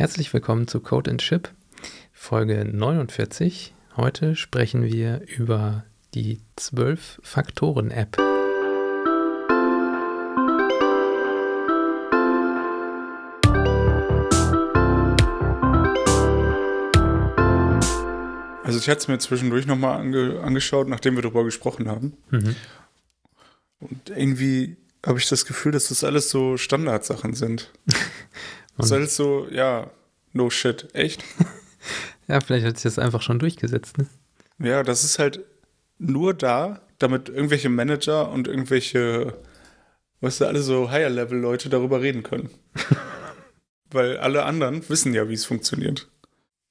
Herzlich willkommen zu Code and Chip, Folge 49. Heute sprechen wir über die 12-Faktoren-App. Also ich hatte es mir zwischendurch nochmal ange angeschaut, nachdem wir darüber gesprochen haben. Mhm. Und irgendwie habe ich das Gefühl, dass das alles so Standardsachen sind. das ist alles so, ja, no shit, echt? ja, vielleicht hat sich das einfach schon durchgesetzt, ne? Ja, das ist halt nur da, damit irgendwelche Manager und irgendwelche, weißt du, alle so Higher-Level-Leute darüber reden können. Weil alle anderen wissen ja, wie es funktioniert.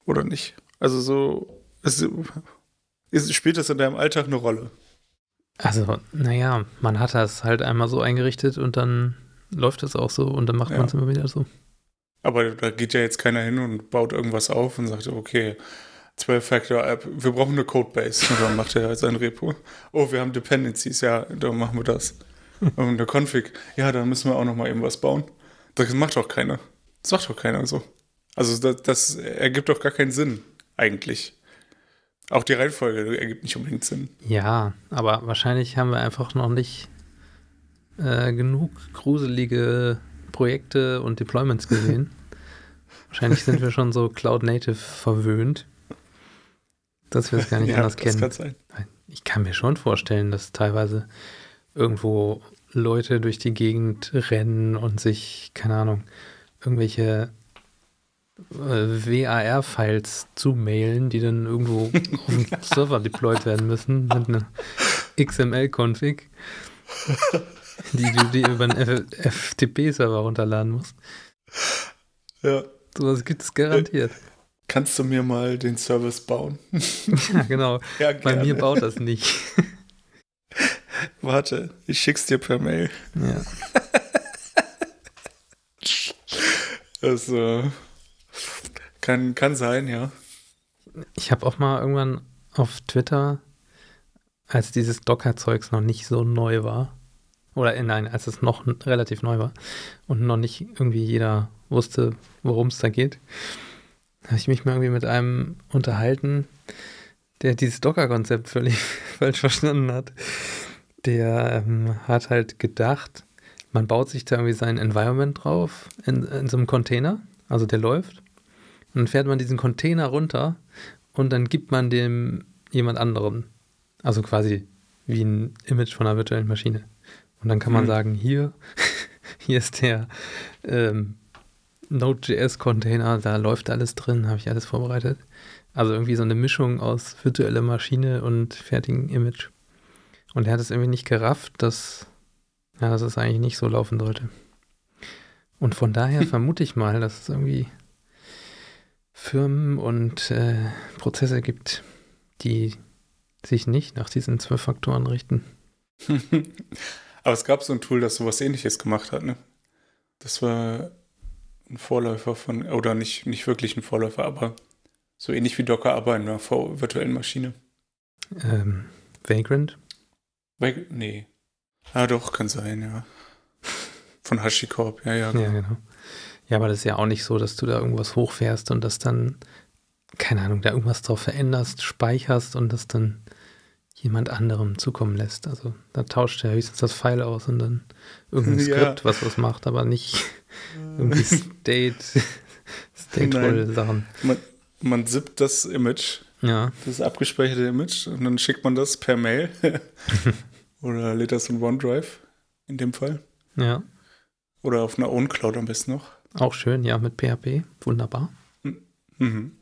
Oder nicht? Also so, es, es spielt das in deinem Alltag eine Rolle. Also, naja, man hat das halt einmal so eingerichtet und dann läuft es auch so und dann macht Ja. man es immer wieder so. Aber da geht ja jetzt keiner hin und baut irgendwas auf und sagt, okay, 12-Factor-App, wir brauchen eine Codebase. Und dann macht er halt sein Repo. Oh, wir haben Dependencies, ja, dann machen wir das. Und eine Config, ja, dann müssen wir auch noch mal eben was bauen. Das macht doch keiner. Das macht doch keiner so. Also das, das ergibt doch gar keinen Sinn, eigentlich. Auch die Reihenfolge ergibt nicht unbedingt Sinn. Ja, aber wahrscheinlich haben wir einfach noch nicht äh, genug gruselige Projekte und Deployments gesehen. wahrscheinlich sind wir schon so Cloud Native verwöhnt, dass wir es gar nicht anders das kennen. kann sein. Ich kann mir schon vorstellen, dass teilweise irgendwo Leute durch die Gegend rennen und sich, keine Ahnung, irgendwelche äh, WAR-Files zumailen, die dann irgendwo auf dem Server deployed werden müssen mit einer XML-Config, die du dir über einen FTP-Server runterladen musst. Ja. Sowas gibt es garantiert. Kannst du mir mal den Service bauen? Ja, genau. Ja, Bei mir baut das nicht. Warte, ich schick's dir per Mail. Ja. Das äh, kann, kann sein, ja. Ich habe auch mal irgendwann auf Twitter, als dieses Docker-Zeugs noch nicht so neu war, oder äh, nein, als es noch relativ neu war und noch nicht irgendwie jeder wusste, worum es da geht, habe ich mich mal irgendwie mit einem unterhalten, der dieses Docker-Konzept völlig falsch verstanden hat. Der ähm, hat halt gedacht, man baut sich da irgendwie sein Environment drauf in, in so einem Container, also der läuft. Und dann fährt man diesen Container runter und dann gibt man dem jemand anderen. Also quasi wie ein Image von einer virtuellen Maschine. Und dann kann man Mhm. sagen, hier, hier ist der ähm, Node.js-Container, da läuft alles drin, habe ich alles vorbereitet. Also irgendwie so eine Mischung aus virtueller Maschine und fertigem Image. Und er hat es irgendwie nicht gerafft, dass, ja, dass es eigentlich nicht so laufen sollte. Und von daher vermute ich mal, dass es irgendwie Firmen und äh, Prozesse gibt, die sich nicht nach diesen zwölf Faktoren richten. Aber es gab so ein Tool, das sowas ähnliches gemacht hat, ne? Das war ein Vorläufer von, oder nicht, nicht wirklich ein Vorläufer, aber so ähnlich wie Docker, aber in einer V- virtuellen Maschine. Ähm, Vagrant? Weil, nee. Ah, doch, kann sein, ja. Von HashiCorp, ja, ja. Ja, genau. Ja, aber das ist ja auch nicht so, dass du da irgendwas hochfährst und das dann, keine Ahnung, da irgendwas drauf veränderst, speicherst und das dann jemand anderem zukommen lässt. Also da tauscht er höchstens das File aus und dann irgendein Ja. Skript, was was macht, aber nicht irgendwie State, stateful Sachen. Man, man zippt das Image, Ja, das abgespeicherte Image, und dann schickt man das per Mail. oder lädt das in OneDrive, in dem Fall. ja. Oder auf einer OwnCloud am besten noch. Auch schön, ja, mit PHP. Wunderbar. Mhm.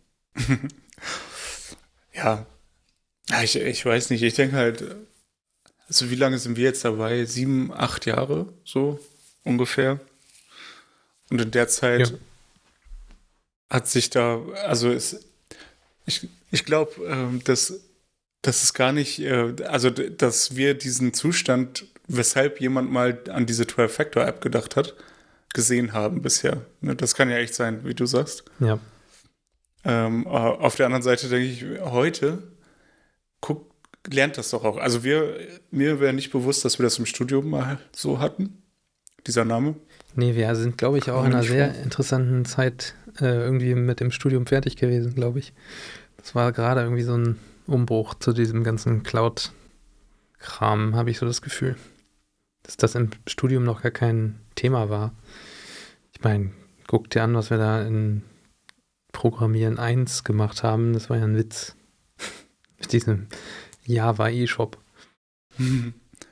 ja. Ja ich, ich weiß nicht, ich denke halt, also wie lange sind wir jetzt dabei? Sieben, acht Jahre, so ungefähr. Und in der Zeit Ja. hat sich da, also es, ich, ich glaube, ähm, dass, dass es gar nicht, äh, also dass wir diesen Zustand, weshalb jemand mal an diese 12-Factor-App gedacht hat, gesehen haben bisher. Ne, Das kann ja echt sein, wie du sagst. Ja. Ähm, äh, auf der anderen Seite denke ich, heute guck, lernt das doch auch. Also wir, mir wäre nicht bewusst, dass wir das im Studium mal so hatten, dieser Name. Nee, wir sind, glaube ich, auch in einer sehr vor- interessanten Zeit äh, irgendwie mit dem Studium fertig gewesen, glaube ich. Das war gerade irgendwie so ein Umbruch zu diesem ganzen Cloud-Kram, habe ich so das Gefühl. Dass das im Studium noch gar kein Thema war. Ich meine, guck dir an, was wir da in Programmieren 1 gemacht haben. Das war ja ein Witz. Mit diesem Java E-Shop.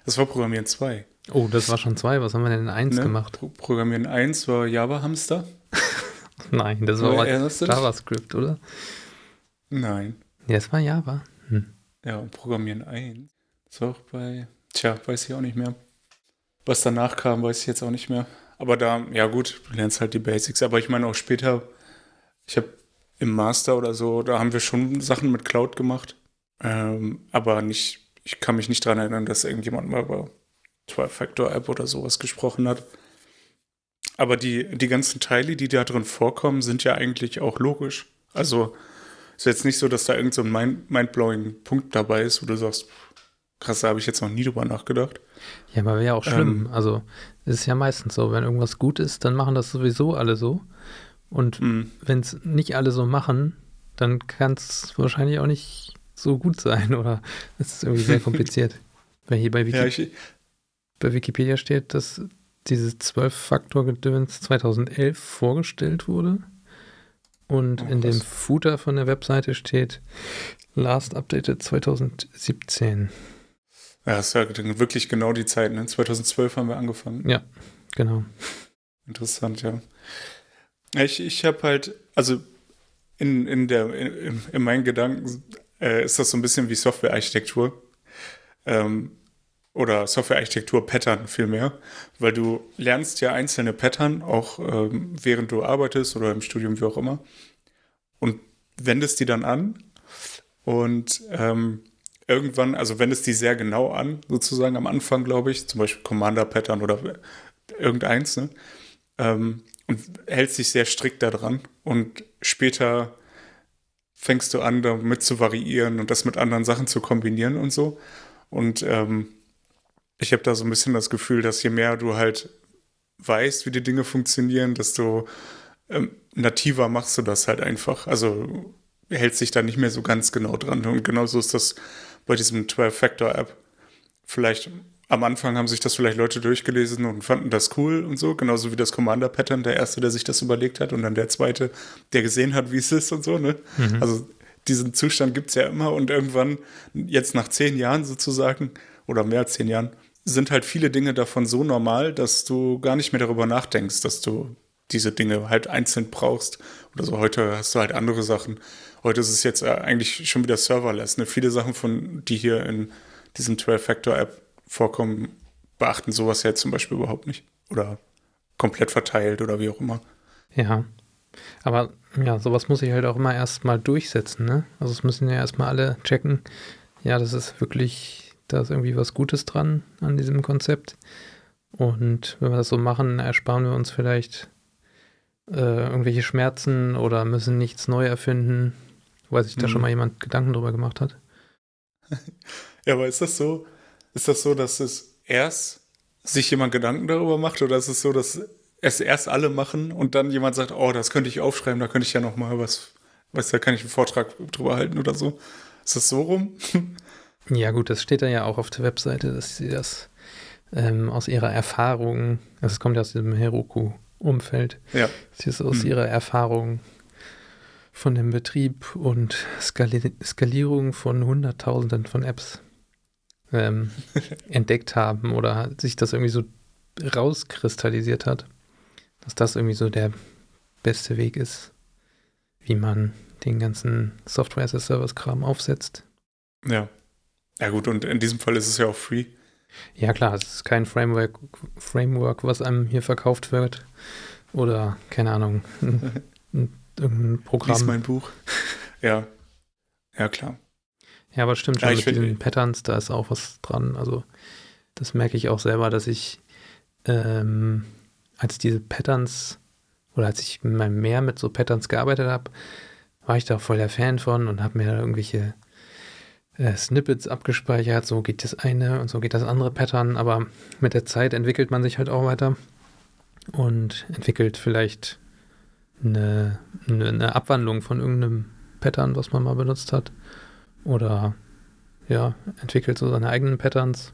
Das war Programmieren 2. Oh, das war schon 2. Was haben wir denn in 1 ne? gemacht? Programmieren 1 war Java Hamster. Nein, das war JavaScript, oder? Nein. Ja, es war Java. Hm. Ja, und Programmieren 1. Das war auch bei, tja, weiß ich auch nicht mehr. Was danach kam, weiß ich jetzt auch nicht mehr. Aber da, ja gut, du lernst halt die Basics. Aber ich meine auch später, ich habe im Master oder so, da haben wir schon Sachen mit Cloud gemacht. Ähm, aber nicht, ich kann mich nicht daran erinnern, dass irgendjemand mal über 12-Factor-App oder sowas gesprochen hat. Aber die, die ganzen Teile, die da drin vorkommen, sind ja eigentlich auch logisch. Also ist jetzt nicht so, dass da irgendein so mind mindblowing Punkt dabei ist, wo du sagst, krass, da habe ich jetzt noch nie drüber nachgedacht. Ja, aber wäre auch schlimm. Ähm, also es ist ja meistens so, wenn irgendwas gut ist, dann machen das sowieso alle so. Und mhm. wenn es nicht alle so machen, dann kann es wahrscheinlich auch nicht so gut sein oder es ist irgendwie sehr kompliziert. Weil hier bei, Wiki ja, ich, bei Wikipedia steht, dass dieses 12-Faktor-Gedöns 2011 vorgestellt wurde. Und oh, in dem Footer von der Webseite steht Last Updated 2017. Ja, das ist ja wirklich genau die Zeit, ne? 2012 haben wir angefangen. Ja, genau. Interessant, ja. Ich, ich habe halt, also in, in, der, in, in meinen Gedanken äh, ist das so ein bisschen wie Softwarearchitektur. Ähm, oder Softwarearchitektur-Pattern vielmehr, weil du lernst ja einzelne Pattern, auch ähm, während du arbeitest oder im Studium, wie auch immer, und wendest die dann an und ähm, irgendwann, also wendest die sehr genau an, sozusagen am Anfang, glaube ich, zum Beispiel Commander-Pattern oder irgendeins, ne? Ähm, und hältst dich sehr strikt daran und später fängst du an, damit zu variieren und das mit anderen Sachen zu kombinieren und so. Und ähm, ich habe da so ein bisschen das Gefühl, dass je mehr du halt weißt, wie die Dinge funktionieren, desto ähm, nativer machst du das halt einfach. Also hältst dich da nicht mehr so ganz genau dran. Und genauso ist das bei diesem 12-Factor-App. Vielleicht am Anfang haben sich das vielleicht Leute durchgelesen und fanden das cool und so, genauso wie das Commander-Pattern, der erste, der sich das überlegt hat und dann der zweite, der gesehen hat, wie es ist und so, ne? Mhm. Also diesen Zustand gibt es ja immer und irgendwann, jetzt nach zehn Jahren sozusagen, oder mehr als zehn Jahren, sind halt viele Dinge davon so normal, dass du gar nicht mehr darüber nachdenkst, dass du diese Dinge halt einzeln brauchst. Oder so heute hast du halt andere Sachen. Heute ist es jetzt äh, eigentlich schon wieder serverless. Ne? Viele Sachen, von die hier in diesem 12-Factor-App vorkommen, beachten sowas ja zum Beispiel überhaupt nicht. Oder komplett verteilt oder wie auch immer. Ja. Aber ja, sowas muss ich halt auch immer erstmal durchsetzen, ne? Also es müssen ja erstmal alle checken, ja, das ist wirklich da ist irgendwie was Gutes dran an diesem Konzept. Und wenn wir das so machen, ersparen wir uns vielleicht äh, irgendwelche Schmerzen oder müssen nichts neu erfinden, weil sich da mhm. schon mal jemand Gedanken drüber gemacht hat. Ja, aber ist das so? Ist das so, dass es erst sich jemand Gedanken darüber macht oder ist es so, dass es erst alle machen und dann jemand sagt, oh, das könnte ich aufschreiben, da könnte ich ja noch mal was, weißt du, da kann ich einen Vortrag drüber halten oder so? Ist das so rum? Ja, gut, das steht da ja auch auf der Webseite, dass sie das ähm, aus ihrer Erfahrung, also es kommt ja aus diesem Heroku-Umfeld, ja. sie ist aus hm. ihrer Erfahrung von dem Betrieb und Skali Skalierung von Hunderttausenden von Apps ähm, entdeckt haben oder sich das irgendwie so rauskristallisiert hat, dass das irgendwie so der beste Weg ist, wie man den ganzen Software-as-a-Service-Kram aufsetzt. Ja. Ja gut, und in diesem Fall ist es ja auch free. Ja klar, es ist kein Framework, Framework, was einem hier verkauft wird. Oder, keine Ahnung, ein, ein Programm. Lies mein Buch. Ja. Ja, klar. Ja, aber stimmt schon, ja, mit diesen Patterns, da ist auch was dran. Also, das merke ich auch selber, dass ich, ähm, als diese Patterns oder als ich mehr mit so Patterns gearbeitet habe, war ich da voll der Fan von und habe mir da irgendwelche äh, Snippets abgespeichert, so geht das eine und so geht das andere Pattern, aber mit der Zeit entwickelt man sich halt auch weiter und entwickelt vielleicht eine, eine, eine Abwandlung von irgendeinem Pattern, was man mal benutzt hat. Oder ja, entwickelt so seine eigenen Patterns.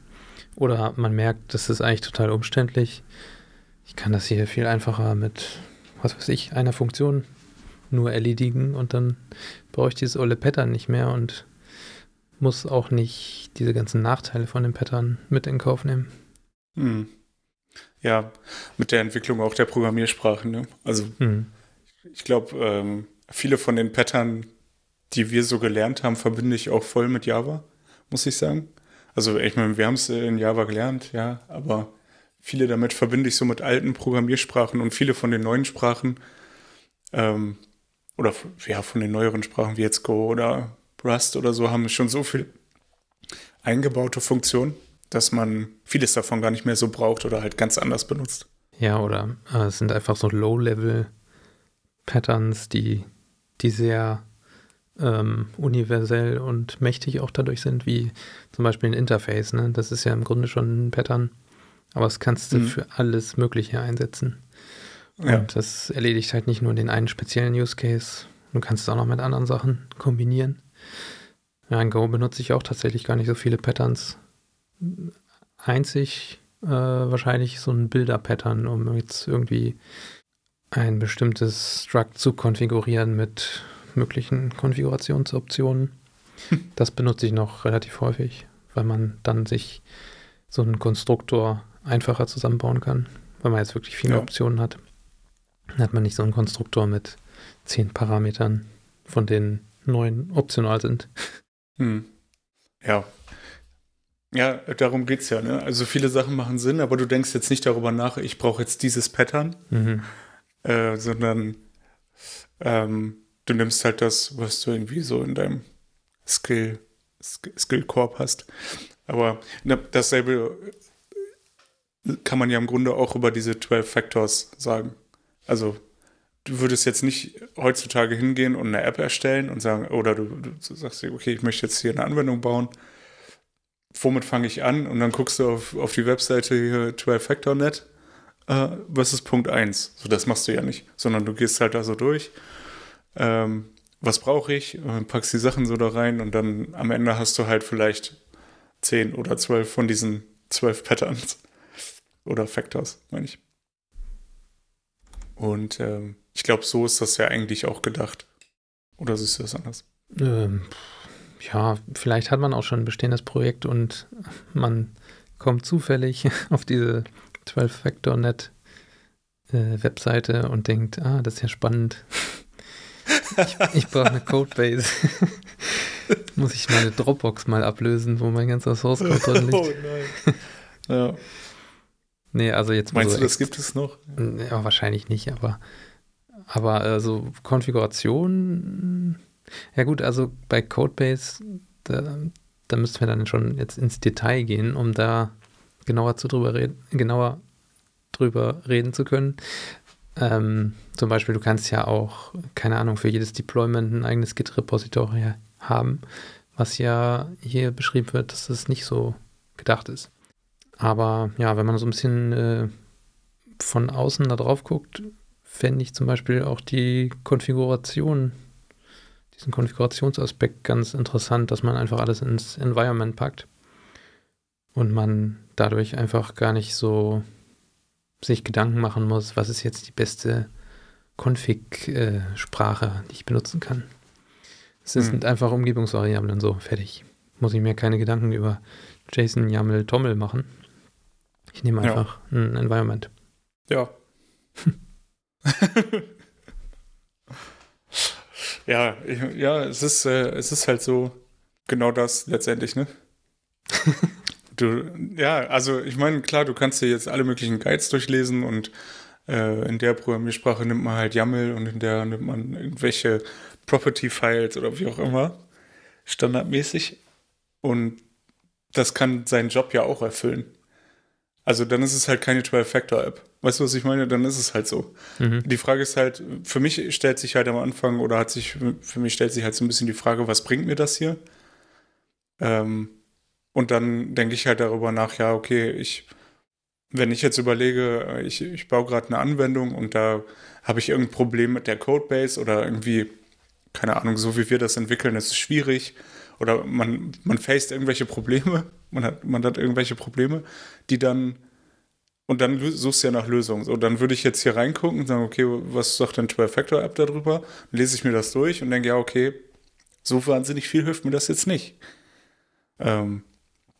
Oder man merkt, das ist eigentlich total umständlich. Ich kann das hier viel einfacher mit, was weiß ich, einer Funktion nur erledigen und dann brauche ich dieses olle Pattern nicht mehr und muss auch nicht diese ganzen Nachteile von dem Pattern mit in Kauf nehmen. Hm. Ja, mit der Entwicklung auch der Programmiersprachen. Ne? Also hm. ich glaube, ähm, viele von den Pattern, die wir so gelernt haben, verbinde ich auch voll mit Java, muss ich sagen. Also ich meine, wir haben es in Java gelernt, ja, aber viele damit verbinde ich so mit alten Programmiersprachen und viele von den neuen Sprachen ähm, oder ja, von den neueren Sprachen wie jetzt Go oder Rust oder so haben schon so viel eingebaute Funktionen, dass man vieles davon gar nicht mehr so braucht oder halt ganz anders benutzt. Ja, oder äh, es sind einfach so Low-Level-Patterns, die, die sehr ähm, universell und mächtig auch dadurch sind, wie zum Beispiel ein Interface. Ne? Das ist ja im Grunde schon ein Pattern, aber das kannst du mhm. für alles Mögliche einsetzen. Ja. Und das erledigt halt nicht nur den einen speziellen Use Case, du kannst es auch noch mit anderen Sachen kombinieren. Ja, in Go benutze ich auch tatsächlich gar nicht so viele Patterns. Einzig äh, wahrscheinlich so ein Bilder-Pattern, um jetzt irgendwie ein bestimmtes Struct zu konfigurieren mit möglichen Konfigurationsoptionen. Das benutze ich noch relativ häufig, weil man dann sich so einen Konstruktor einfacher zusammenbauen kann, weil man jetzt wirklich viele ja. Optionen hat. Dann hat man nicht so einen Konstruktor mit zehn Parametern, von denen neun optional sind. Hm. Ja. Ja, darum geht es ja. Ne? Also viele Sachen machen Sinn, aber du denkst jetzt nicht darüber nach, ich brauche jetzt dieses Pattern, mhm. äh, sondern ähm, du nimmst halt das, was du irgendwie so in deinem Skill, Skill Korb hast. Aber ne, dasselbe kann man ja im Grunde auch über diese 12 Factors sagen. Also du würdest jetzt nicht heutzutage hingehen und eine App erstellen und sagen, oder du, du sagst dir, okay, ich möchte jetzt hier eine Anwendung bauen. Womit fange ich an? Und dann guckst du auf, auf die Webseite hier 12factor.net. Äh, was ist Punkt 1? So, das machst du ja nicht, sondern du gehst halt da so durch. Ähm, was brauche ich? Und packst die Sachen so da rein und dann am Ende hast du halt vielleicht 10 oder 12 von diesen 12 Patterns. Oder Factors, meine ich. Und ähm, ich glaube, so ist das ja eigentlich auch gedacht. Oder siehst du das anders? Ähm, ja, vielleicht hat man auch schon ein bestehendes Projekt und man kommt zufällig auf diese 12-Factor-Net äh, und denkt, ah, das ist ja spannend. ich, ich brauche eine Codebase. Muss ich meine Dropbox mal ablösen, wo mein ganzer Source Code drin liegt. Oh nein. Ja. Nee, also jetzt Meinst so du, das gibt es noch? Ja, wahrscheinlich nicht, aber, aber so also Konfiguration. Ja, gut, also bei Codebase, da, da müssten wir dann schon jetzt ins Detail gehen, um da genauer, zu drüber, reden, genauer drüber reden zu können. Ähm, zum Beispiel, du kannst ja auch, keine Ahnung, für jedes Deployment ein eigenes Git-Repository haben, was ja hier beschrieben wird, dass das nicht so gedacht ist. Aber ja, wenn man so ein bisschen äh, von außen da drauf guckt, fände ich zum Beispiel auch die Konfiguration, diesen Konfigurationsaspekt ganz interessant, dass man einfach alles ins Environment packt und man dadurch einfach gar nicht so sich Gedanken machen muss, was ist jetzt die beste Config-Sprache, die ich benutzen kann. Es hm. sind einfach Umgebungsvariablen so, fertig. Muss ich mir keine Gedanken über JSON, YAML, TOML machen. Ich nehme einfach ja. ein Environment. Ja. ja, ich, ja, es ist, äh, es ist halt so genau das letztendlich, ne? du, ja, also ich meine, klar, du kannst dir jetzt alle möglichen Guides durchlesen und äh, in der Programmiersprache nimmt man halt YAML und in der nimmt man irgendwelche Property-Files oder wie auch immer, standardmäßig. Und das kann seinen Job ja auch erfüllen. Also dann ist es halt keine 12-Factor-App. Weißt du, was ich meine? Dann ist es halt so. Mhm. Die Frage ist halt, für mich stellt sich halt am Anfang oder hat sich, für mich stellt sich halt so ein bisschen die Frage, was bringt mir das hier? Ähm, und dann denke ich halt darüber nach, ja, okay, ich wenn ich jetzt überlege, ich, ich baue gerade eine Anwendung und da habe ich irgendein Problem mit der Codebase oder irgendwie, keine Ahnung, so wie wir das entwickeln, ist es schwierig oder man, man faced irgendwelche Probleme, man hat, man hat irgendwelche Probleme, die dann und dann suchst du ja nach Lösungen. So, dann würde ich jetzt hier reingucken und sagen, okay, was sagt denn 12-Factor-App darüber? Dann lese ich mir das durch und denke, ja, okay, so wahnsinnig viel hilft mir das jetzt nicht. Ähm,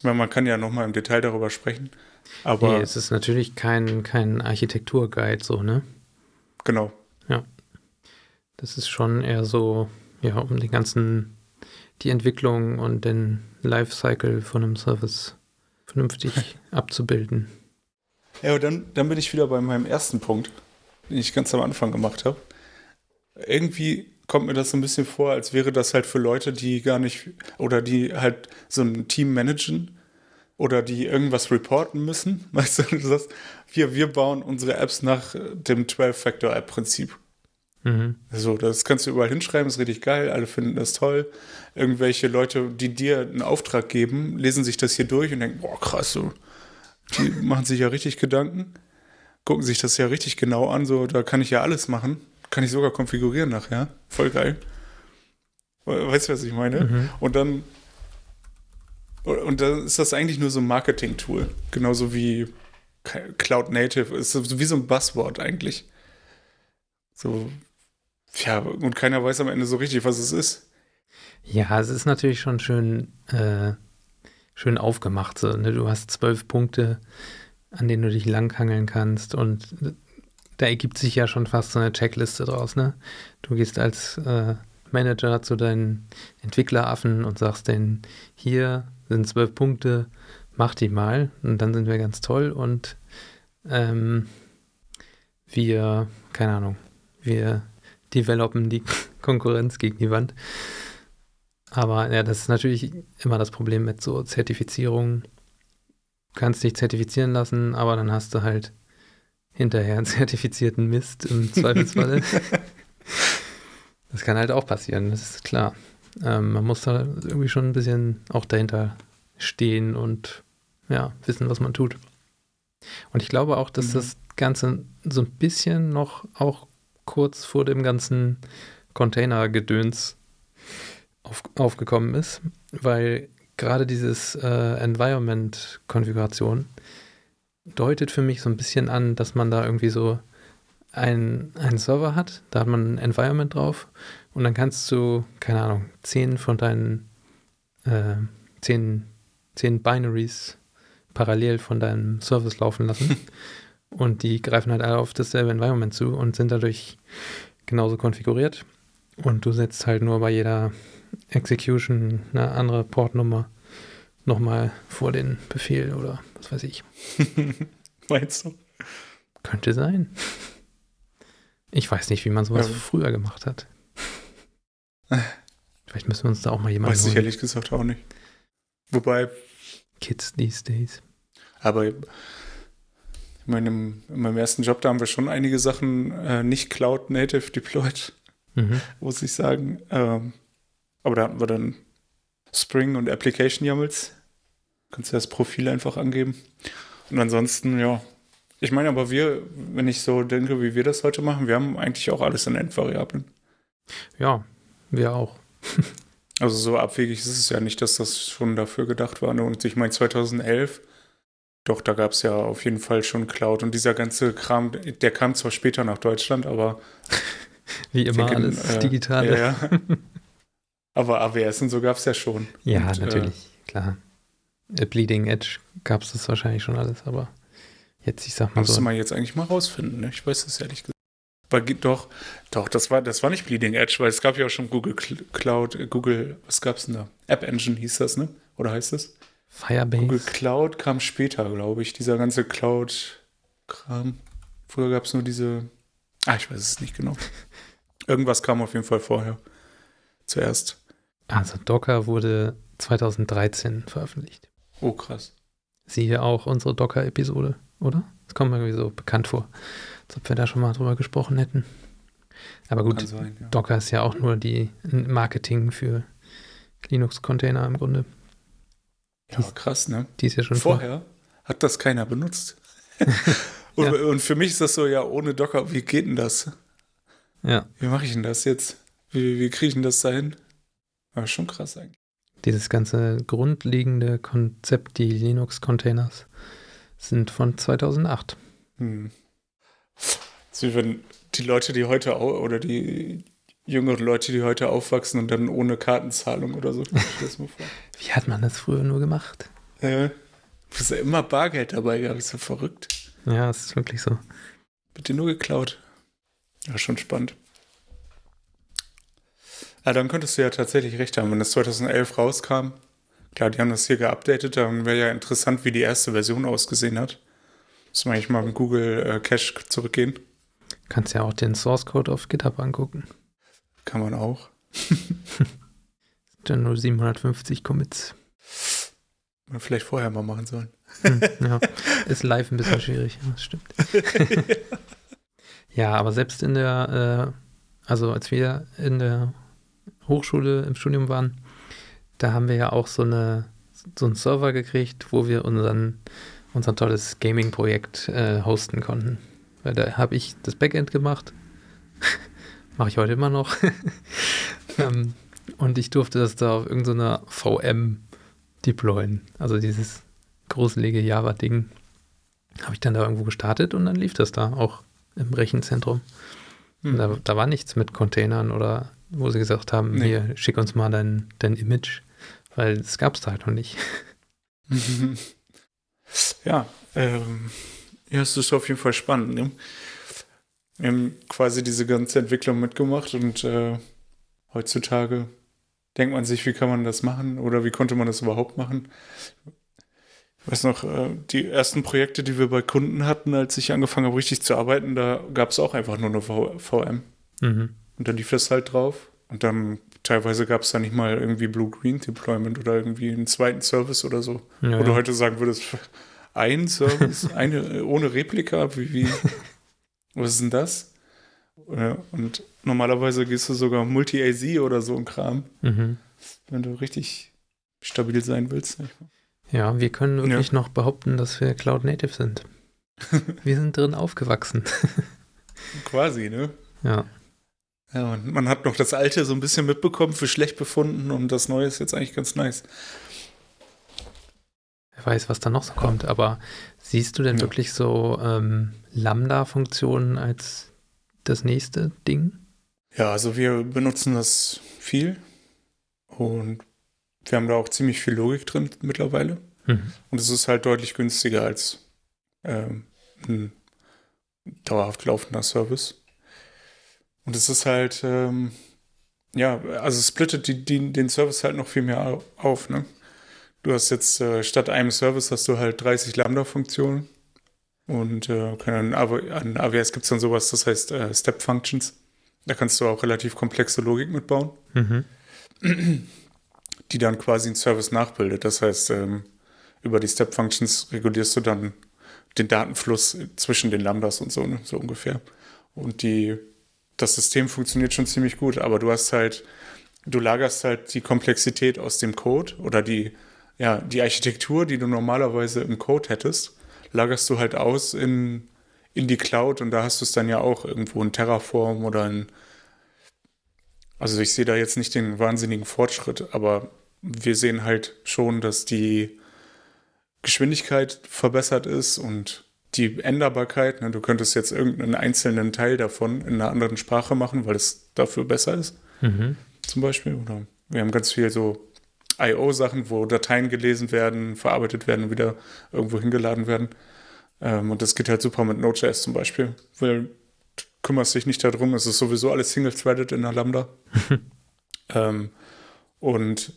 man kann ja nochmal im Detail darüber sprechen. Aber nee, es ist natürlich kein, kein Architekturguide, so, ne? Genau. Ja. Das ist schon eher so, ja, um den ganzen, die Entwicklung und den Lifecycle von einem Service vernünftig abzubilden. Ja, dann, dann bin ich wieder bei meinem ersten Punkt, den ich ganz am Anfang gemacht habe. Irgendwie kommt mir das so ein bisschen vor, als wäre das halt für Leute, die gar nicht oder die halt so ein Team managen oder die irgendwas reporten müssen. Weißt du, du sagst, wir, wir bauen unsere Apps nach dem 12-Factor-App-Prinzip. Mhm. So, das kannst du überall hinschreiben, ist richtig geil, alle finden das toll. Irgendwelche Leute, die dir einen Auftrag geben, lesen sich das hier durch und denken, boah, krass, so, die machen sich ja richtig Gedanken, gucken sich das ja richtig genau an, so, da kann ich ja alles machen. Kann ich sogar konfigurieren nachher. Voll geil. Weißt du, was ich meine? Mhm. Und dann und dann ist das eigentlich nur so ein Marketing-Tool. Genauso wie Cloud Native. Ist wie so ein Buzzword eigentlich. So, ja, und keiner weiß am Ende so richtig, was es ist. Ja, es ist natürlich schon schön, äh, schön aufgemacht. So, ne? Du hast zwölf Punkte, an denen du dich langhangeln kannst und da ergibt sich ja schon fast so eine Checkliste draus. Ne? Du gehst als äh, Manager zu deinen Entwickleraffen und sagst denen, hier sind zwölf Punkte, mach die mal und dann sind wir ganz toll und ähm, wir, keine Ahnung, wir developen die Konkurrenz gegen die Wand. Aber ja, das ist natürlich immer das Problem mit so Zertifizierung. Du kannst dich zertifizieren lassen, aber dann hast du halt hinterher einen zertifizierten Mist im Zweifelsfalle. das kann halt auch passieren, das ist klar. Ähm, man muss da irgendwie schon ein bisschen auch dahinter stehen und ja, wissen, was man tut. Und ich glaube auch, dass mhm. das Ganze so ein bisschen noch auch kurz vor dem ganzen Container-Gedöns auf, aufgekommen ist, weil gerade dieses äh, Environment-Konfiguration deutet für mich so ein bisschen an, dass man da irgendwie so einen, einen Server hat, da hat man ein Environment drauf. Und dann kannst du, keine Ahnung, zehn von deinen äh, zehn, zehn Binaries parallel von deinem Service laufen lassen. Und die greifen halt alle auf dasselbe Environment zu und sind dadurch genauso konfiguriert. Und du setzt halt nur bei jeder Execution eine andere Portnummer nochmal vor den Befehl oder was weiß ich. Meinst du? Könnte sein. Ich weiß nicht, wie man sowas ja. früher gemacht hat. Vielleicht müssen wir uns da auch mal jemanden. Weiß ich ehrlich gesagt auch nicht. Wobei. Kids these days. Aber in meinem, in meinem ersten Job, da haben wir schon einige Sachen äh, nicht Cloud Native deployed, mhm. muss ich sagen. Ähm, aber da hatten wir dann Spring und Application YAMLs. Kannst du das Profil einfach angeben. Und ansonsten, ja. Ich meine, aber wir, wenn ich so denke, wie wir das heute machen, wir haben eigentlich auch alles in Endvariablen. Ja, wir auch. also so abwegig ist es ja nicht, dass das schon dafür gedacht war. Und ich meine, 2011, doch, da gab es ja auf jeden Fall schon Cloud. Und dieser ganze Kram, der kam zwar später nach Deutschland, aber. Wie immer denke, alles äh, digital. Ja, ja. Aber AWS und so gab es ja schon. Ja, und, äh, natürlich, äh, klar. Bleeding Edge gab es das wahrscheinlich schon alles, aber jetzt, ich sag mal Musst so. du mal jetzt eigentlich mal rausfinden, ne? Ich weiß das ehrlich gesagt. Aber doch, doch, das war, das war nicht Bleeding Edge, weil es gab ja auch schon Google Cloud, äh, Google, was gab's denn da? App Engine hieß das, ne? Oder heißt das? Firebase. Google Cloud kam später, glaube ich, dieser ganze Cloud-Kram. Früher gab es nur diese, ah, ich weiß es nicht genau. Irgendwas kam auf jeden Fall vorher. Zuerst. Also Docker wurde 2013 veröffentlicht. Oh, krass. Siehe auch unsere Docker-Episode, oder? Das kommt mir irgendwie so bekannt vor, als ob wir da schon mal drüber gesprochen hätten. Aber gut, sein, ja. Docker ist ja auch nur die Marketing für Linux-Container im Grunde. Ja, krass, ne? Die ist ja schon vorher. Vor. Hat das keiner benutzt. und, Ja. und für mich ist das so, ja, ohne Docker, wie geht denn das? Ja, Wie mache ich denn das jetzt? Wie, wie kriege ich denn das dahin? Aber schon krass eigentlich. Dieses ganze grundlegende Konzept, die Linux-Containers, sind von 2008. Hm. So, wenn die Leute, die heute oder die jüngeren Leute, die heute aufwachsen und dann ohne Kartenzahlung oder so. Wie hat man das früher nur gemacht? Äh, du hast ja immer Bargeld dabei gehabt, ist so verrückt. Ja, es ist wirklich so. Wird dir nur geklaut. Ja, schon spannend. Ah, dann könntest du ja tatsächlich recht haben, wenn das 2011 rauskam. Klar, die haben das hier geupdatet, dann wäre ja interessant, wie die erste Version ausgesehen hat. Muss man eigentlich mal im Google äh, Cache zurückgehen. Kannst ja auch den Source Code auf GitHub angucken. Kann man auch. Dann nur 750 Commits. Oder vielleicht vorher mal machen sollen. Hm, ja, ist live ein bisschen schwierig, ja, das stimmt. ja, aber selbst in der, äh, also als wir in der Hochschule im Studium waren, da haben wir ja auch so eine so einen Server gekriegt, wo wir unseren unser tolles Gaming-Projekt äh, hosten konnten. Weil da habe ich das Backend gemacht. Mache ich heute immer noch. ähm, und ich durfte das da auf irgendeiner VM deployen. Also dieses gruselige Java-Ding habe ich dann da irgendwo gestartet und dann lief das da auch im Rechenzentrum. Und Da, da war nichts mit Containern oder wo sie gesagt haben, Nee. hier, schick uns mal dein, dein Image, weil das gab es da halt noch nicht. ja, ähm, ja, es ist auf jeden Fall spannend. Ne? Wir haben quasi diese ganze Entwicklung mitgemacht und äh, heutzutage denkt man sich, wie kann man das machen oder wie konnte man das überhaupt machen? Ich weiß noch, äh, die ersten Projekte, die wir bei Kunden hatten, als ich angefangen habe, richtig zu arbeiten, da gab es auch einfach nur eine VM. Mhm. Und dann lief das halt drauf. Und dann teilweise gab es da nicht mal irgendwie Blue-Green-Deployment oder irgendwie einen zweiten Service oder so. Ja, Wo du ja. heute sagen würdest, ein Service, eine ohne Replika, wie, wie was ist denn das? Ja, Und normalerweise gehst du sogar Multi-AZ oder so ein Kram, Mhm. wenn du richtig stabil sein willst. Ja, wir können wirklich noch behaupten, dass wir Cloud Native sind. wir sind drin aufgewachsen. Quasi, ne? ja. Ja, und man hat noch das Alte so ein bisschen mitbekommen, für schlecht befunden und das Neue ist jetzt eigentlich ganz nice. Wer weiß, was da noch so kommt, aber siehst du denn Ja. wirklich so ähm, Lambda-Funktionen als das nächste Ding? Ja, also wir benutzen das viel und wir haben da auch ziemlich viel Logik drin mittlerweile. Mhm. Und es ist halt deutlich günstiger als ähm, ein dauerhaft laufender Service. Und es ist halt, ähm, ja, also es splittet die, die, den Service halt noch viel mehr au- auf. Ne? Du hast jetzt äh, statt einem Service hast du halt 30 Lambda-Funktionen. Und äh, an, an AWS gibt es dann sowas, das heißt äh, Step Functions. Da kannst du auch relativ komplexe Logik mitbauen Mhm. die dann quasi einen Service nachbildet. Das heißt, ähm, über die Step Functions regulierst du dann den Datenfluss zwischen den Lambdas und so, ne, so ungefähr. Und die, das System funktioniert schon ziemlich gut, aber du hast halt, du lagerst halt die Komplexität aus dem Code oder die, ja, die Architektur, die du normalerweise im Code hättest, lagerst du halt aus in, in die Cloud und da hast du es dann ja auch irgendwo in Terraform oder in also ich sehe da jetzt nicht den wahnsinnigen Fortschritt, aber wir sehen halt schon, dass die Geschwindigkeit verbessert ist und die Änderbarkeit. Ne, du könntest jetzt irgendeinen einzelnen Teil davon in einer anderen Sprache machen, weil es dafür besser ist, Mhm. zum Beispiel. Oder wir haben ganz viel so I.O.-Sachen, wo Dateien gelesen werden, verarbeitet werden und wieder irgendwo hingeladen werden. Ähm, und das geht halt super mit Node.js zum Beispiel, weil du kümmerst dich nicht darum, es ist sowieso alles single-threaded in der Lambda. ähm, und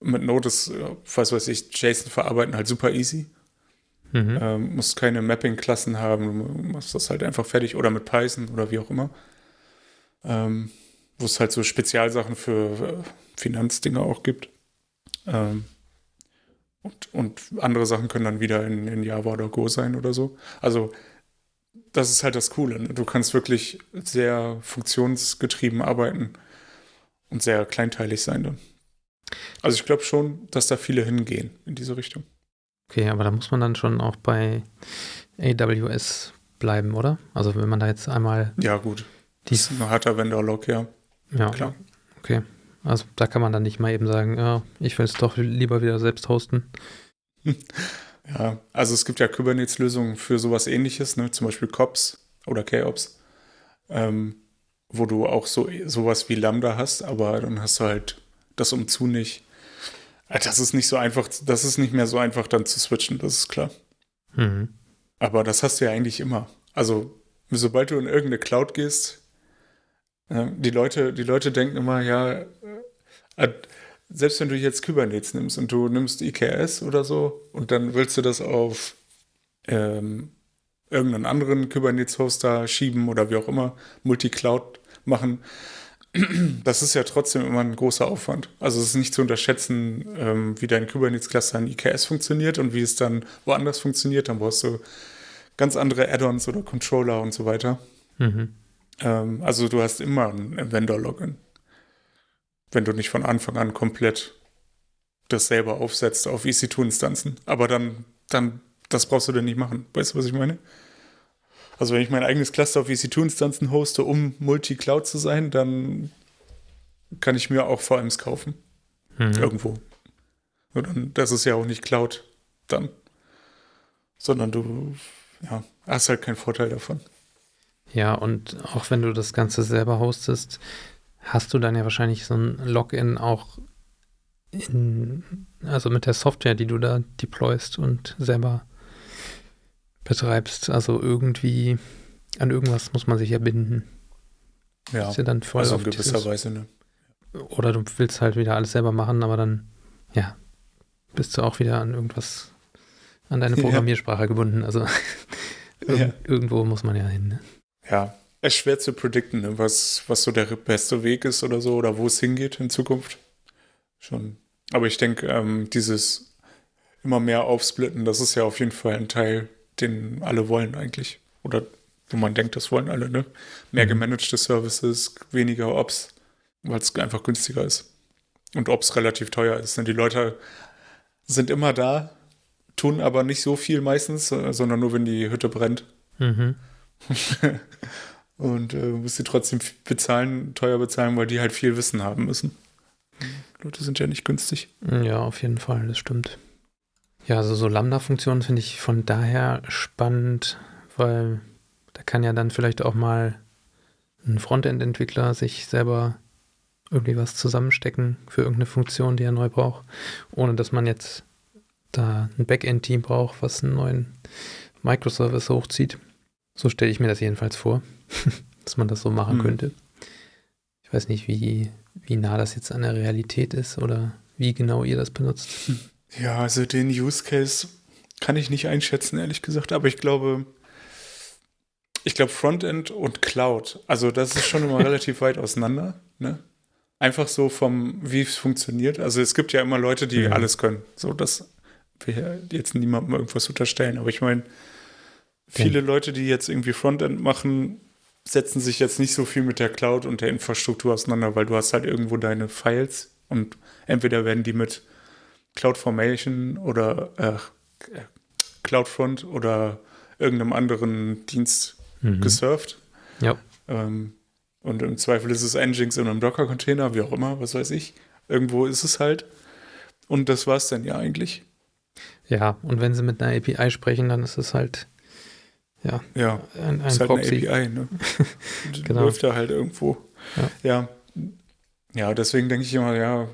mit Node ist, äh, was weiß ich, JSON verarbeiten halt super easy. Mhm. Ähm, musst keine Mapping-Klassen haben, du machst das halt einfach fertig oder mit Python oder wie auch immer. Ähm, wo es halt so Spezialsachen für äh, Finanzdinge auch gibt. Ähm, und, und andere Sachen können dann wieder in, in Java oder Go sein oder so. Also, das ist halt das Coole. Ne? Du kannst wirklich sehr funktionsgetrieben arbeiten und sehr kleinteilig sein dann. Also, ich glaube schon, dass da viele hingehen in diese Richtung. Okay, aber da muss man dann schon auch bei AWS bleiben, oder? Also wenn man da jetzt einmal. Ja, gut. Die das ist ein harter Vendor-Log, ja. Ja, Klar. Okay. Also da kann man dann nicht mal eben sagen, ja, ich will es doch lieber wieder selbst hosten. Ja, also es gibt ja Kubernetes-Lösungen für sowas ähnliches, ne? zum Beispiel COPS oder KOPS, ähm, wo du auch so sowas wie Lambda hast, aber dann hast du halt das umzu nicht. Das ist nicht so einfach, das ist nicht mehr so einfach dann zu switchen, das ist klar. Mhm. Aber das hast du ja eigentlich immer. Also, sobald du in irgendeine Cloud gehst, äh, die Leute, die Leute denken immer, ja, äh, selbst wenn du jetzt Kubernetes nimmst und du nimmst IKS oder so und dann willst du das auf ähm, irgendeinen anderen Kubernetes-Hoster schieben oder wie auch immer, Multicloud machen, das ist ja trotzdem immer ein großer Aufwand. Also es ist nicht zu unterschätzen, ähm, wie dein Kubernetes-Cluster in IKS funktioniert und wie es dann woanders funktioniert. Dann brauchst du ganz andere Add-ons oder Controller und so weiter. Mhm. Ähm, also du hast immer ein Vendor-Login. Wenn du nicht von Anfang an komplett das selber aufsetzt auf EC2-Instanzen. Aber dann, dann, das brauchst du denn nicht machen. Weißt du, was ich meine? Also wenn ich mein eigenes Cluster auf EC2-Instanzen hoste, um Multi-Cloud zu sein, dann kann ich mir auch VMs kaufen. Mhm. Irgendwo. Und dann, das ist ja auch nicht Cloud dann. Sondern du ja, hast halt keinen Vorteil davon. Ja, und auch wenn du das Ganze selber hostest, hast du dann ja wahrscheinlich so ein Login auch in, also mit der Software, die du da deployst und selber betreibst. Also irgendwie an irgendwas muss man sich ja binden. Ja, Ist ja dann voll also in auf gewisser dieses- Weise, ne? Oder du willst halt wieder alles selber machen, aber dann, ja, bist du auch wieder an irgendwas, an deine Ja. Programmiersprache gebunden. Also irg Ja. irgendwo muss man ja hin. Ne? Ja, es ist schwer zu predikten, ne? was, was so der beste Weg ist oder so, oder wo es hingeht in Zukunft. Schon. Aber ich denke, ähm, dieses immer mehr aufsplitten, das ist ja auf jeden Fall ein Teil, den alle wollen eigentlich. Oder wo man denkt, das wollen alle, ne? Mehr Mhm. gemanagte Services, weniger Ops, weil es einfach günstiger ist. Und Ops relativ teuer ist. Ne? Die Leute sind immer da, tun aber nicht so viel meistens, sondern nur, wenn die Hütte brennt. Mhm. Und äh, muss sie trotzdem bezahlen, teuer bezahlen, weil die halt viel Wissen haben müssen. Leute sind ja nicht günstig. Ja, auf jeden Fall, das stimmt. Ja, also so Lambda-Funktionen finde ich von daher spannend, weil da kann ja dann vielleicht auch mal ein Frontend-Entwickler sich selber irgendwie was zusammenstecken für irgendeine Funktion, die er neu braucht, ohne dass man jetzt da ein Backend-Team braucht, was einen neuen Microservice hochzieht. So stelle ich mir das jedenfalls vor, dass man das so machen Hm. könnte. Ich weiß nicht, wie, wie nah das jetzt an der Realität ist oder wie genau ihr das benutzt. Ja, also den Use Case kann ich nicht einschätzen, ehrlich gesagt. Aber ich glaube, ich glaube Frontend und Cloud, also das ist schon immer relativ weit auseinander. Ne? Einfach so vom, wie es funktioniert. Also es gibt ja immer Leute, die Mhm. alles können. So, das will jetzt niemandem irgendwas unterstellen. Aber ich meine, viele Leute, die jetzt irgendwie Frontend machen, setzen sich jetzt nicht so viel mit der Cloud und der Infrastruktur auseinander, weil du hast halt irgendwo deine Files und entweder werden die mit CloudFormation oder äh, CloudFront oder irgendeinem anderen Dienst Mhm. gesurft. Ja. Ähm, und im Zweifel ist es Nginx in einem Docker-Container, wie auch immer, was weiß ich. Irgendwo ist es halt. Und das war es dann ja eigentlich. Ja, und wenn sie mit einer API sprechen, dann ist es halt ja, Ja, ein, ein ist halt Proxy. eine API, ne? Und Genau. Läuft da halt irgendwo. Ja. ja. Ja, deswegen denke ich immer, ja,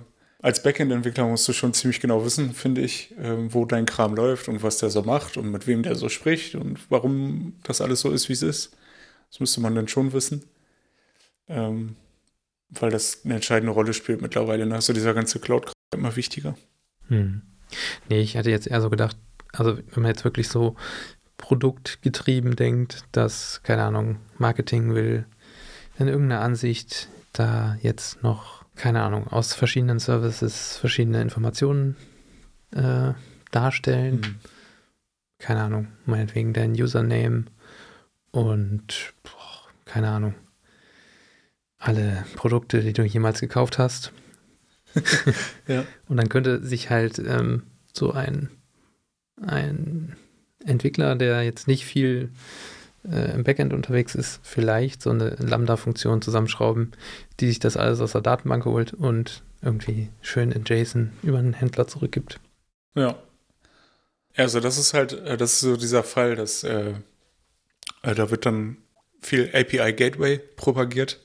als Backend-Entwickler musst du schon ziemlich genau wissen, finde ich, ähm, wo dein Kram läuft und was der so macht und mit wem der so spricht und warum das alles so ist, wie es ist. Das müsste man dann schon wissen. Ähm, weil das eine entscheidende Rolle spielt mittlerweile. Ne? Also dieser ganze Cloud immer wichtiger. Hm. Nee, ich hatte jetzt eher so gedacht, also wenn man jetzt wirklich so produktgetrieben denkt, dass, keine Ahnung, Marketing will in irgendeiner Ansicht da jetzt noch, keine Ahnung, aus verschiedenen Services verschiedene Informationen äh, darstellen. Mhm. Keine Ahnung, meinetwegen dein Username und, boah, keine Ahnung, alle Produkte, die du jemals gekauft hast. Ja. Und dann könnte sich halt ähm, so ein, ein Entwickler, der jetzt nicht viel äh, im Backend unterwegs ist, vielleicht so eine Lambda-Funktion zusammenschrauben, die sich das alles aus der Datenbank holt und irgendwie schön in JSON über einen Händler zurückgibt. Ja. Also das ist halt, äh, das ist so dieser Fall, dass äh, äh da wird dann viel API Gateway propagiert.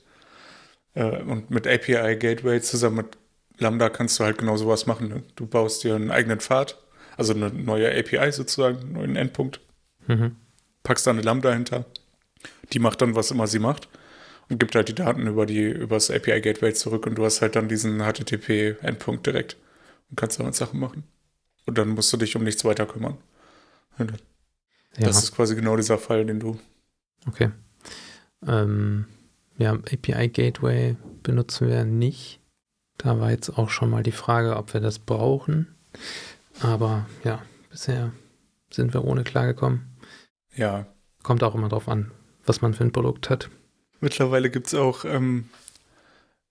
Äh, und mit API Gateway zusammen mit Lambda kannst du halt genau sowas machen. Ne? Du baust dir einen eigenen Pfad, also eine neue API sozusagen, einen neuen Endpunkt. Mhm. Packst da eine Lambda hinter. Die macht dann, was immer sie macht. Und gibt halt die Daten über die, über das API Gateway zurück und du hast halt dann diesen HTTP-Endpunkt direkt und kannst damit Sachen machen. Und dann musst du dich um nichts weiter kümmern. Das ja. ist quasi genau dieser Fall, den du. Okay. Ähm, ja, API Gateway benutzen wir nicht. Da war jetzt auch schon mal die Frage, ob wir das brauchen. Aber ja, bisher sind wir ohne klargekommen. Ja. Kommt auch immer drauf an, was man für ein Produkt hat. Mittlerweile gibt es auch ähm,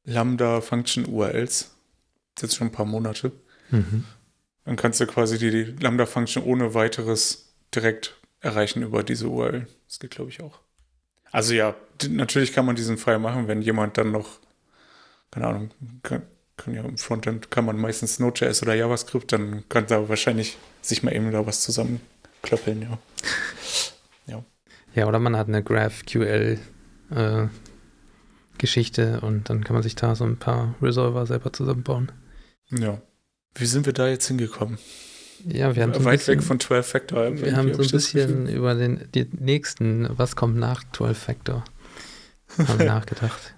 Lambda Function URLs. Jetzt schon ein paar Monate. Mhm. Dann kannst du quasi die, Lambda Function ohne weiteres direkt erreichen über diese URL. Das geht, glaube ich, auch. Also ja, natürlich kann man diesen Fall machen, wenn jemand dann noch, keine Ahnung, kann, kann ja im Frontend, kann man meistens Node.js oder JavaScript, dann kann da wahrscheinlich sich mal eben da was zusammenklöppeln, ja. ja. Oder man hat eine GraphQL äh, und dann kann man sich da so ein paar Resolver selber zusammenbauen. Ja. Wie sind wir da jetzt hingekommen? Ja, wir haben so weit bisschen, weg von 12 Factor. Wir haben so ein bisschen über den die nächsten, was kommt nach 12 Factor, haben nachgedacht.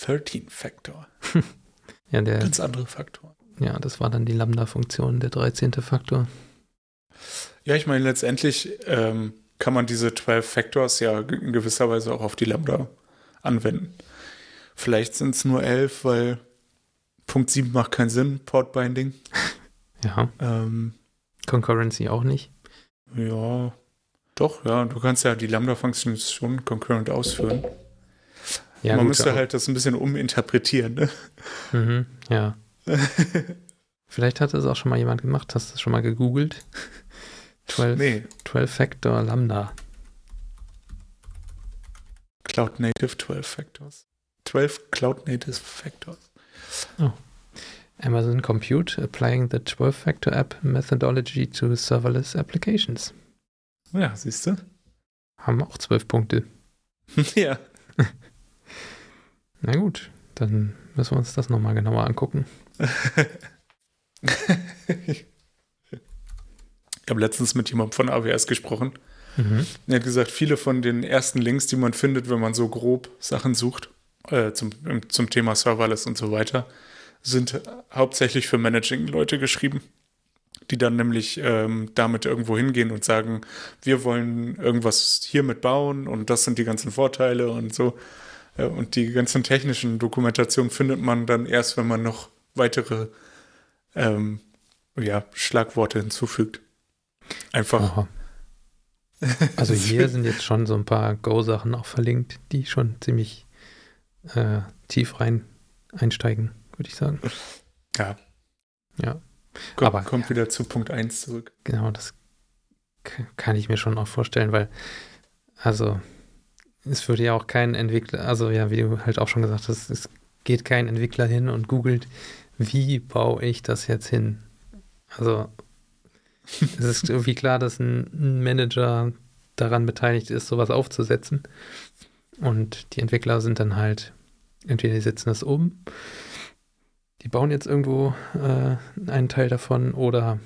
13 Factor. ja, der ganz andere Faktor. Ja, das war dann die Lambda-Funktion, der 13. Faktor. Ja, ich meine, letztendlich ähm, kann man diese 12 Factors ja in gewisser Weise auch auf die Lambda anwenden. Vielleicht sind es nur 11, weil Punkt 7 macht keinen Sinn, Port Binding. Ja. Ähm, Concurrency auch nicht. Ja, doch, ja. Du kannst ja die Lambda-Funktion schon concurrent ausführen. Ja, Man gut, müsste halt das ein bisschen uminterpretieren, ne? Mhm, ja. Vielleicht hat das auch schon mal jemand gemacht. Hast du das schon mal gegoogelt? 12, nee. 12 Factor Lambda. Cloud Native 12 Factors. 12 Cloud Native Factors. Oh. Amazon Compute applying the 12-factor app methodology to serverless applications. Ja, siehst du? Haben auch zwölf Punkte. ja. Na gut, dann müssen wir uns das nochmal genauer angucken. ich habe letztens mit jemandem von AWS gesprochen. Mhm. Er hat gesagt, viele von den ersten Links, die man findet, wenn man so grob Sachen sucht, äh, zum, zum Thema Serverless und so weiter, sind hauptsächlich für Managing-Leute geschrieben, die dann nämlich ähm, damit irgendwo hingehen und sagen, wir wollen irgendwas hiermit bauen und das sind die ganzen Vorteile und so. Äh, und die ganzen technischen Dokumentationen findet man dann erst, wenn man noch weitere ähm, ja, Schlagworte hinzufügt. Einfach. Aha. Also hier sind jetzt schon so ein paar Go-Sachen auch verlinkt, die schon ziemlich äh, tief rein einsteigen würde ich sagen. Ja. Ja. Kommt, Aber kommt wieder zu Punkt 1 zurück. Genau, das kann ich mir schon auch vorstellen, weil, also, es würde ja auch kein Entwickler, also ja, wie du halt auch schon gesagt hast, es geht kein Entwickler hin und googelt, wie baue ich das jetzt hin? Also, es ist irgendwie klar, dass ein Manager daran beteiligt ist, sowas aufzusetzen. Und die Entwickler sind dann halt, entweder die setzen das um die bauen jetzt irgendwo äh, einen Teil davon oder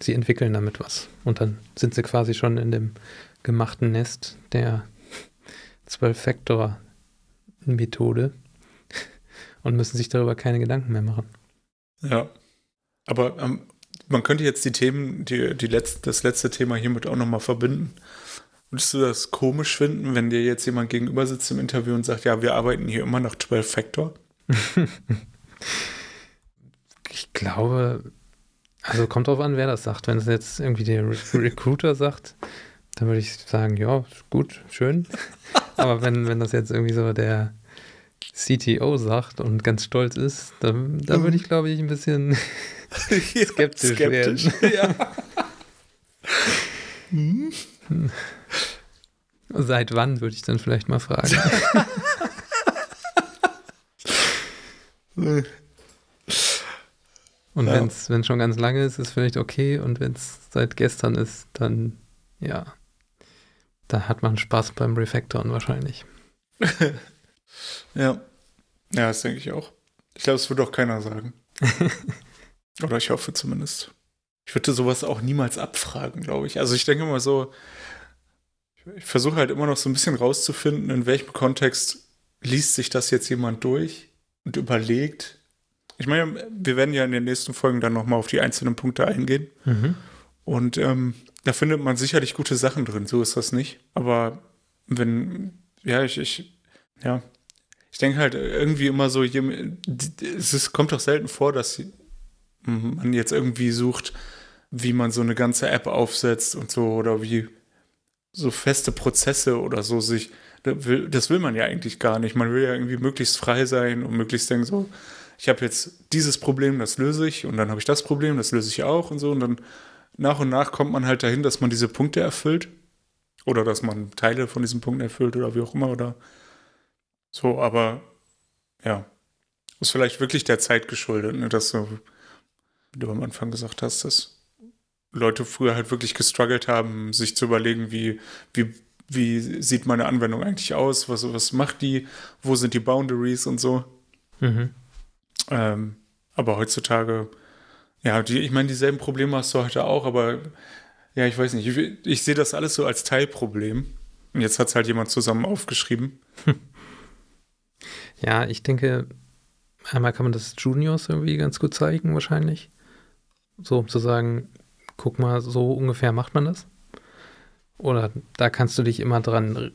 sie entwickeln damit was. Und dann sind sie quasi schon in dem gemachten Nest der 12-Factor-Methode und müssen sich darüber keine Gedanken mehr machen. Ja. Aber ähm, man könnte jetzt die Themen, die, die letzte, das letzte Thema hiermit auch nochmal verbinden. Würdest du das komisch finden, wenn dir jetzt jemand gegenüber sitzt im Interview und sagt, ja, wir arbeiten hier immer nach 12 Factor? Ich glaube, also kommt drauf an, wer das sagt. Wenn es jetzt irgendwie der Re Recruiter sagt, dann würde ich sagen, ja, gut, schön. Aber wenn, wenn das jetzt irgendwie so der CTO sagt und ganz stolz ist, dann, dann würde ich, glaube ich, ein bisschen skeptisch, skeptisch, werden. Ja. Hm? Seit wann, würde ich dann vielleicht mal fragen. Und ja. wenn es schon ganz lange ist, ist vielleicht okay. Und wenn es seit gestern ist, dann ja, da hat man Spaß beim Refactoren wahrscheinlich. Ja. Ja, das denke ich auch. Ich glaube, es wird auch keiner sagen. Oder ich hoffe zumindest. Ich würde sowas auch niemals abfragen, glaube ich. Also ich denke mal so, ich versuche halt immer noch so ein bisschen rauszufinden, in welchem Kontext liest sich das jetzt jemand durch und überlegt. Ich meine, wir werden ja in den nächsten Folgen dann nochmal auf die einzelnen Punkte eingehen. Mhm. Und ähm, da findet man sicherlich gute Sachen drin, so ist das nicht. Aber wenn, ja, ich, ich ja, ich denke halt irgendwie immer so, es kommt doch selten vor, dass man jetzt irgendwie sucht, wie man so eine ganze App aufsetzt und so oder wie so feste Prozesse oder so sich, das will man ja eigentlich gar nicht. Man will ja irgendwie möglichst frei sein und möglichst denken so, ich habe jetzt dieses Problem, das löse ich und dann habe ich das Problem, das löse ich auch und so und dann nach und nach kommt man halt dahin, dass man diese Punkte erfüllt oder dass man Teile von diesen Punkten erfüllt oder wie auch immer oder so, aber ja, ist vielleicht wirklich der Zeit geschuldet, ne, dass so, wie du am Anfang gesagt hast, dass Leute früher halt wirklich gestruggelt haben, sich zu überlegen, wie, wie, wie sieht meine Anwendung eigentlich aus, was, was macht die, wo sind die Boundaries und so. Mhm. Ähm, aber heutzutage, ja, die, ich meine, dieselben Probleme hast du heute auch, aber ja, ich weiß nicht, ich, ich sehe das alles so als Teilproblem. Und jetzt hat es halt jemand zusammen aufgeschrieben. Ja, ich denke, einmal kann man das Juniors irgendwie ganz gut zeigen, wahrscheinlich. So, um zu sagen, guck mal, so ungefähr macht man das. Oder da kannst du dich immer dran,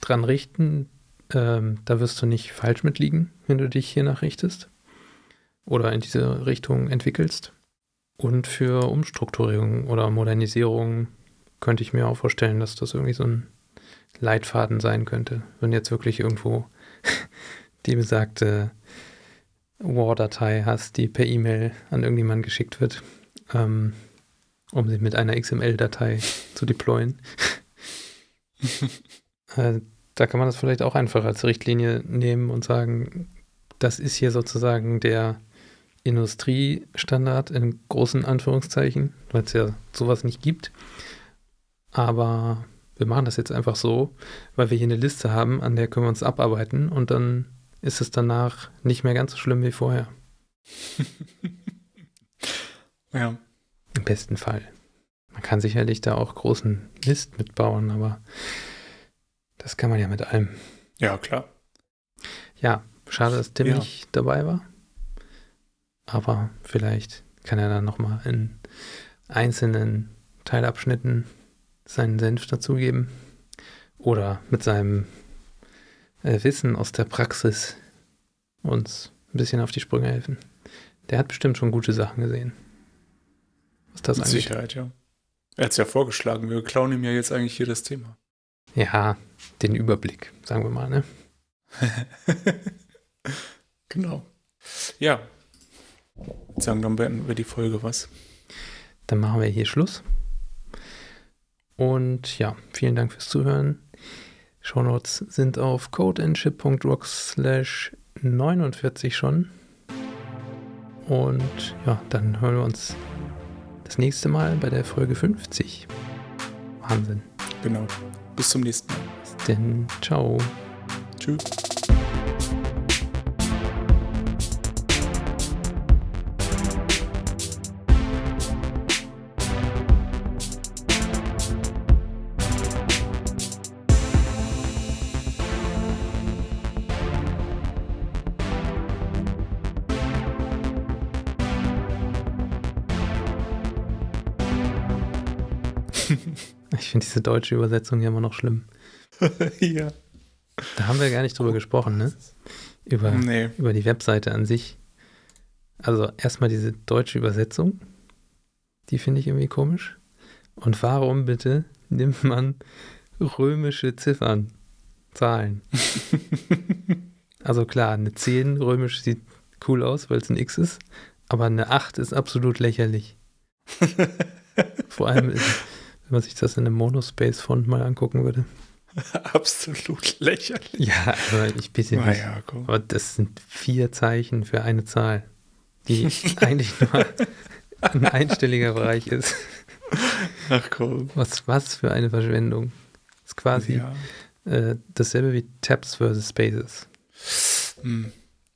dran richten. Ähm, da wirst du nicht falsch mitliegen, wenn du dich hier nachrichtest. Oder in diese Richtung entwickelst. Und für Umstrukturierung oder Modernisierung könnte ich mir auch vorstellen, dass das irgendwie so ein Leitfaden sein könnte. Wenn jetzt wirklich irgendwo die besagte War-Datei hast, die per E-Mail an irgendjemanden geschickt wird, ähm, um sie mit einer XML-Datei zu deployen. äh, da kann man das vielleicht auch einfach als Richtlinie nehmen und sagen, das ist hier sozusagen der Industriestandard in großen Anführungszeichen, weil es ja sowas nicht gibt. Aber wir machen das jetzt einfach so, weil wir hier eine Liste haben, an der können wir uns abarbeiten und dann ist es danach nicht mehr ganz so schlimm wie vorher. ja. Im besten Fall. Man kann sicherlich da auch großen Mist mitbauen, aber das kann man ja mit allem. Ja, klar. Ja, schade, dass Tim ja. nicht dabei war. Aber vielleicht kann er dann nochmal in einzelnen Teilabschnitten seinen Senf dazugeben. Oder mit seinem Wissen aus der Praxis uns ein bisschen auf die Sprünge helfen. Der hat bestimmt schon gute Sachen gesehen. Was das Mit angeht. Sicherheit, ja. Er hat es ja vorgeschlagen. Wir klauen ihm ja jetzt eigentlich hier das Thema. Ja, den Überblick, sagen wir mal, ne? genau. Ja. Sagen, dann beenden wir die Folge, was? Dann machen wir hier Schluss. Und ja, vielen Dank fürs Zuhören. Shownotes sind auf codeandship.rocks slash 49 schon. Und ja, dann hören wir uns das nächste Mal bei der Folge 50. Wahnsinn. Genau. Bis zum nächsten Mal. Bis denn. Ciao. Tschüss. Diese deutsche Übersetzung ja immer noch schlimm. ja. Da haben wir gar nicht drüber gesprochen, ne? Über, nee. über die Webseite an sich. Also erstmal diese deutsche Übersetzung, die finde ich irgendwie komisch. Und warum bitte nimmt man römische Ziffern, Zahlen? also klar, eine 10 römisch sieht cool aus, weil es ein X ist, aber eine 8 ist absolut lächerlich. Vor allem wenn man sich das in einem Monospace-Font mal angucken würde. Absolut lächerlich. Ja, aber ich bitte nicht. Naja. Aber das sind vier Zeichen für eine Zahl, die eigentlich nur ein einstelliger Bereich ist. Ach komm. Was, was für eine Verschwendung. ist quasi Ja. äh, dasselbe wie Tabs versus Spaces. Hm.